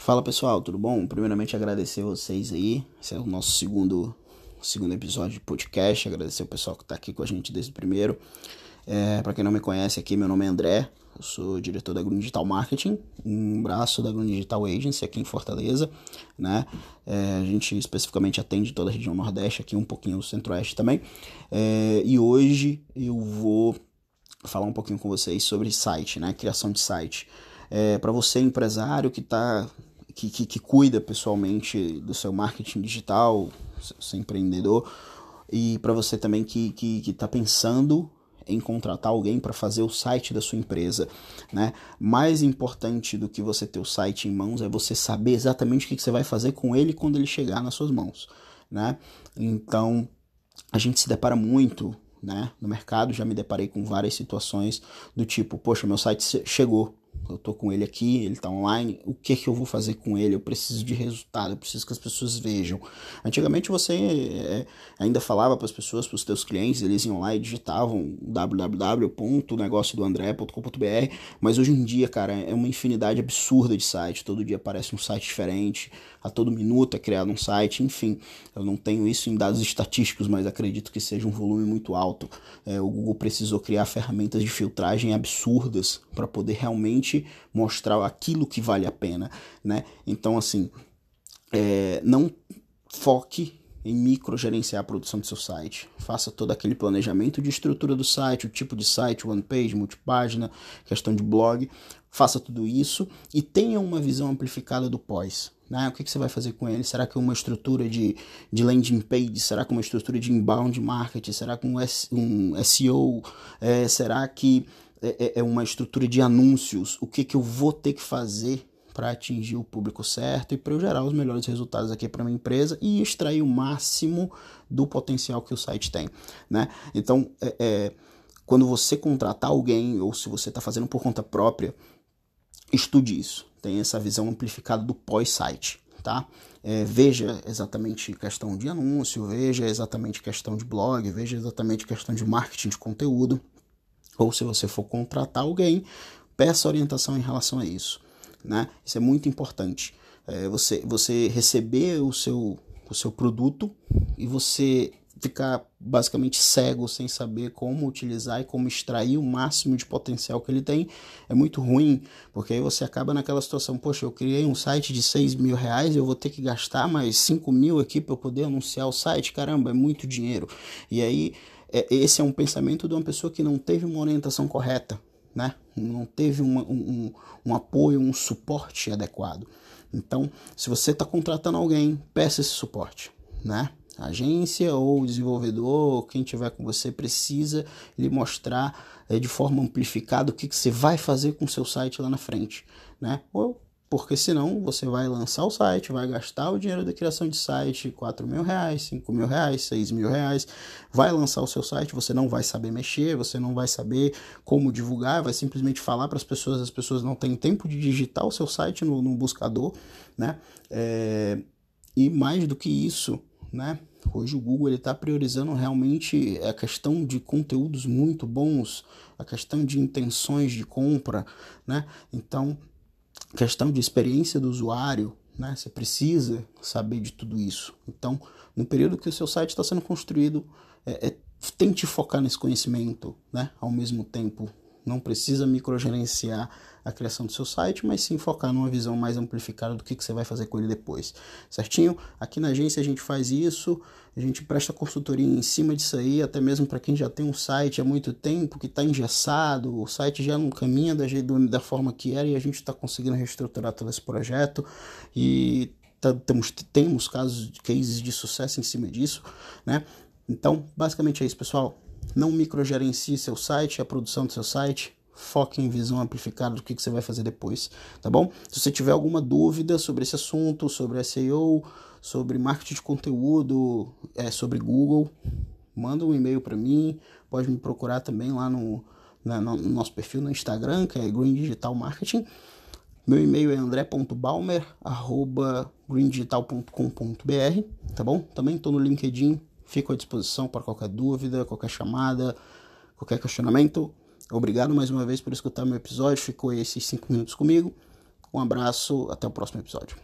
Fala pessoal, tudo bom? Primeiramente agradecer vocês aí. Esse é o nosso segundo, segundo episódio de podcast. Agradecer o pessoal que está aqui com a gente desde o primeiro. É, Para quem não me conhece aqui, meu nome é André. Eu sou diretor da Green Digital Marketing, um braço da Green Digital Agency aqui em Fortaleza. Né? É, a gente especificamente atende toda a região Nordeste, aqui um pouquinho o Centro-Oeste também. É, e hoje eu vou falar um pouquinho com vocês sobre site, né? criação de site. É, Para você, empresário que está que, que, que, cuida pessoalmente do seu marketing digital, seu empreendedor, e para você também que está tá pensando em contratar alguém para fazer o site da sua empresa, né? Mais importante do que você ter o site em mãos é você saber exatamente o que, que você vai fazer com ele quando ele chegar nas suas mãos, né? Então, a gente se depara muito, né? No mercado já me deparei com várias situações do tipo, poxa, meu site chegou, eu tô com ele aqui, ele tá online, o que que eu vou fazer com ele? Eu preciso de resultado, eu preciso que as pessoas vejam. Antigamente você é, ainda falava para as pessoas, para os teus clientes, eles iam lá e digitavam www.negociodoandré.com.br, mas hoje em dia, cara, é uma infinidade absurda de site, todo dia aparece um site diferente, a todo minuto é criado um site, enfim, eu não tenho isso em dados estatísticos, mas acredito que seja um volume muito alto. É, o Google precisou criar ferramentas de filtragem absurdas para poder realmente mostrar aquilo que vale a pena, né? Então, assim, é, não foque em microgerenciar a produção do seu site. Faça todo aquele planejamento de estrutura do site, o tipo de site, one page, multipágina, questão de blog. Faça tudo isso e tenha uma visão amplificada do pós. Né? O que, que você vai fazer com ele? Será que é uma estrutura de, de landing page? Será que uma estrutura de inbound marketing? Será que um, um SEO? É, será que é, é, é uma estrutura de anúncios, o que, que eu vou ter que fazer para atingir o público certo e para eu gerar os melhores resultados aqui para minha empresa e extrair o máximo do potencial que o site tem, né? Então, é, é, quando você contratar alguém ou se você está fazendo por conta própria, estude isso, tenha essa visão amplificada do pós-site, tá? É, veja exatamente questão de anúncio, veja exatamente questão de blog, veja exatamente questão de marketing de conteúdo, ou se você for contratar alguém, peça orientação em relação a isso. Né? Isso é muito importante. É você, você receber o seu, o seu produto e você ficar basicamente cego sem saber como utilizar e como extrair o máximo de potencial que ele tem é muito ruim, porque aí você acaba naquela situação, poxa, eu criei um site de 6 mil reais, eu vou ter que gastar mais 5 mil aqui para eu poder anunciar o site, caramba, é muito dinheiro. E aí é, esse é um pensamento de uma pessoa que não teve uma orientação correta, né? não teve uma, um, um apoio, um suporte adequado. Então, se você está contratando alguém, peça esse suporte. Né? A agência ou desenvolvedor, quem tiver com você, precisa lhe mostrar é, de forma amplificada o que, que você vai fazer com o seu site lá na frente. Né? Ou porque senão você vai lançar o site, vai gastar o dinheiro da criação de site, 4 mil reais, 5 mil reais, 6 mil reais, vai lançar o seu site, você não vai saber mexer, você não vai saber como divulgar, vai simplesmente falar para as pessoas, as pessoas não têm tempo de digitar o seu site no, no buscador, né? É, e mais do que isso, né? Hoje o Google está priorizando realmente a questão de conteúdos muito bons, a questão de intenções de compra, né? Então questão de experiência do usuário, né? Você precisa saber de tudo isso. Então, no período que o seu site está sendo construído, é, é, tente focar nesse conhecimento, né? Ao mesmo tempo, não precisa microgerenciar a criação do seu site, mas sim focar numa visão mais amplificada do que, que você vai fazer com ele depois, certinho? Aqui na agência a gente faz isso, a gente presta consultoria em cima disso aí, até mesmo para quem já tem um site há muito tempo, que está engessado, o site já não caminha da, da forma que era e a gente está conseguindo reestruturar todo esse projeto e tá, temos, temos casos, cases de sucesso em cima disso, né? Então, basicamente é isso, pessoal. Não microgerencie seu site, a produção do seu site, foque em visão amplificada do que, que você vai fazer depois, tá bom? Se você tiver alguma dúvida sobre esse assunto, sobre SEO, sobre marketing de conteúdo, é, sobre Google, manda um e-mail para mim, pode me procurar também lá no, na, no nosso perfil no Instagram, que é Green Digital Marketing. Meu e-mail é andré.balmer.greendigital.com.br, tá bom? Também estou no LinkedIn, fico à disposição para qualquer dúvida, qualquer chamada, qualquer questionamento. Obrigado mais uma vez por escutar meu episódio. Ficou esses cinco minutos comigo. Um abraço, até o próximo episódio.